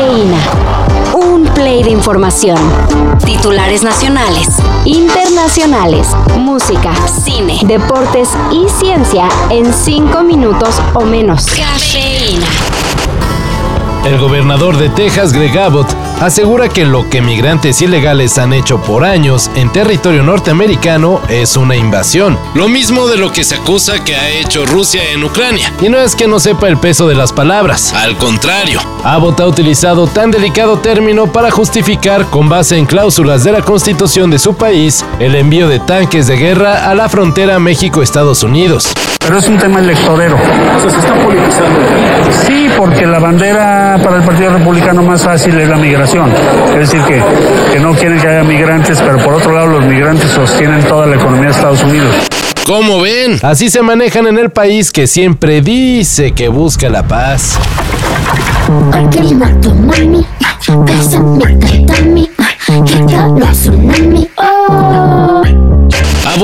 Cafeína. Un play de información. Titulares nacionales, internacionales, música, cine, deportes y ciencia en cinco minutos o menos. Cafeína. El gobernador de Texas, Greg Abbott, asegura que lo que migrantes ilegales han hecho por años en territorio norteamericano es una invasión. Lo mismo de lo que se acusa que ha hecho Rusia en Ucrania. Y no es que no sepa el peso de las palabras, al contrario. Abbott ha utilizado tan delicado término para justificar, con base en cláusulas de la constitución de su país, el envío de tanques de guerra a la frontera México-Estados Unidos. Pero es un tema electorero. O sea, se está politizando. Sí, porque la bandera para el Partido Republicano más fácil es la migración. Es decir, que, que no quieren que haya migrantes, pero por otro lado los migrantes sostienen toda la economía de Estados Unidos. ¿Cómo ven? Así se manejan en el país que siempre dice que busca la paz.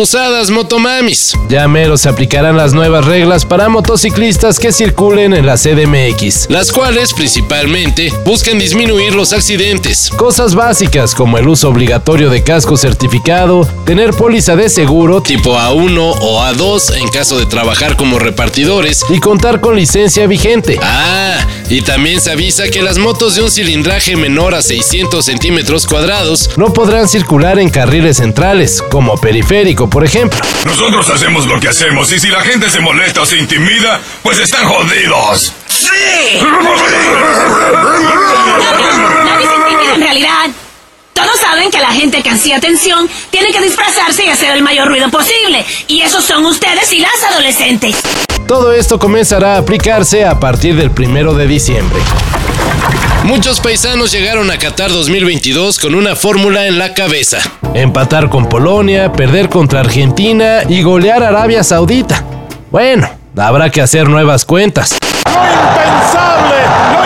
Abusadas motomamis. Ya mero se aplicarán las nuevas reglas para motociclistas que circulen en la CDMX, las cuales principalmente buscan disminuir los accidentes. Cosas básicas como el uso obligatorio de casco certificado, tener póliza de seguro tipo A1 o A2 en caso de trabajar como repartidores y contar con licencia vigente. Ah, y también se avisa que las motos de un cilindraje menor a 600 centímetros cuadrados no podrán circular en carriles centrales, como periférico, por ejemplo. Nosotros hacemos lo que hacemos y si la gente se molesta o se intimida, pues están jodidos. ¡Sí! en realidad. Todos saben que la gente que ansía atención tiene que disfrazarse y hacer el mayor ruido posible. Y esos son ustedes y las adolescentes. Todo esto comenzará a aplicarse a partir del primero de diciembre. Muchos paisanos llegaron a Qatar 2022 con una fórmula en la cabeza. Empatar con Polonia, perder contra Argentina y golear Arabia Saudita. Bueno, habrá que hacer nuevas cuentas. Lo impensable, lo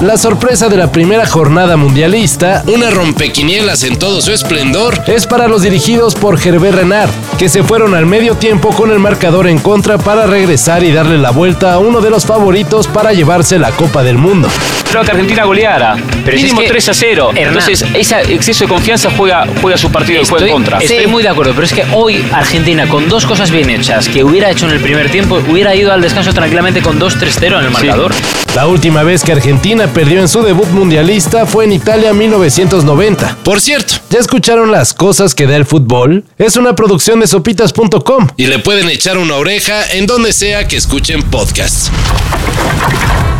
La sorpresa de la primera jornada mundialista, una rompequinielas en todo su esplendor, es para los dirigidos por Gervé Renard, que se fueron al medio tiempo con el marcador en contra para regresar y darle la vuelta a uno de los favoritos para llevarse la Copa del Mundo. Creo que Argentina goleara. Pero Mínimo es que- 3 a 0. Hernán. Entonces, ese exceso de confianza juega, juega su partido y juega en contra. Estoy muy de acuerdo, pero es que hoy Argentina, con dos cosas bien hechas que hubiera hecho en el primer tiempo, hubiera ido al descanso tranquilamente con 2-3-0 en el marcador. La última vez que Argentina perdió en su debut mundialista fue en Italia 1990. Por cierto, ¿ya escucharon las cosas que da el fútbol? Es una producción de sopitas.com y le pueden echar una oreja en donde sea que escuchen podcasts.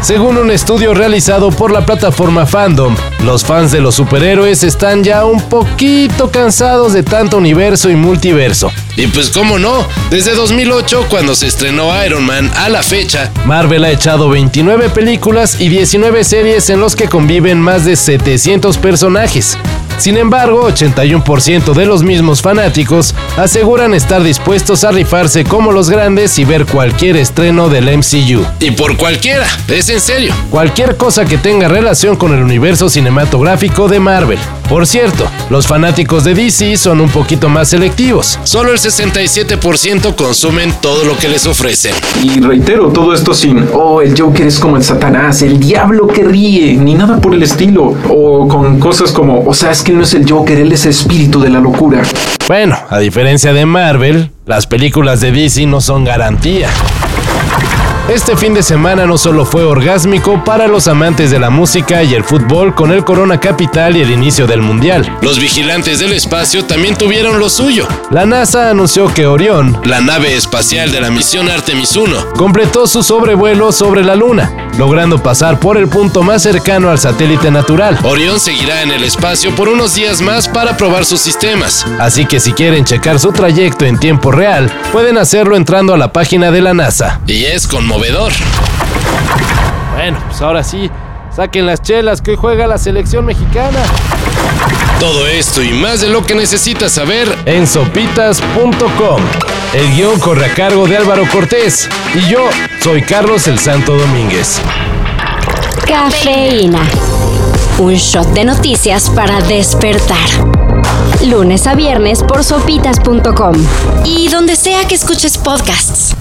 Según un estudio realizado por la plataforma Fandom, los fans de los superhéroes están ya un poquito cansados de tanto universo y multiverso. Y pues cómo no, desde 2008 cuando se estrenó Iron Man a la fecha, Marvel ha echado 29 películas y 19 series en los que conviven más de 700 personajes. Sin embargo, 81% de los mismos fanáticos aseguran estar dispuestos a rifarse como los grandes y ver cualquier estreno del MCU. Y por cualquiera, es en serio, cualquier cosa que tenga relación con el universo cinematográfico de Marvel. Por cierto, los fanáticos de DC son un poquito más selectivos. Solo el 67% consumen todo lo que les ofrecen. Y reitero, todo esto sin, oh, el Joker es como el Satanás, el diablo que ríe, ni nada por el estilo. O con cosas como, o sea, es que no es el Joker, él es espíritu de la locura. Bueno, a diferencia de Marvel, las películas de DC no son garantía. Este fin de semana no solo fue orgásmico para los amantes de la música y el fútbol con el Corona Capital y el inicio del Mundial. Los vigilantes del espacio también tuvieron lo suyo. La NASA anunció que Orión, la nave espacial de la misión Artemis 1, completó su sobrevuelo sobre la Luna, logrando pasar por el punto más cercano al satélite natural. Orión seguirá en el espacio por unos días más para probar sus sistemas, así que si quieren checar su trayecto en tiempo real, pueden hacerlo entrando a la página de la NASA. Y es conmovedor. Bueno, pues ahora sí, saquen las chelas que hoy juega la selección mexicana. Todo esto y más de lo que necesitas saber en sopitas.com. El guion corre a cargo de Álvaro Cortés y yo soy Carlos el Santo Domínguez. Cafeína. Un shot de noticias para despertar. Lunes a viernes por sopitas.com. Y donde sea que escuches podcasts.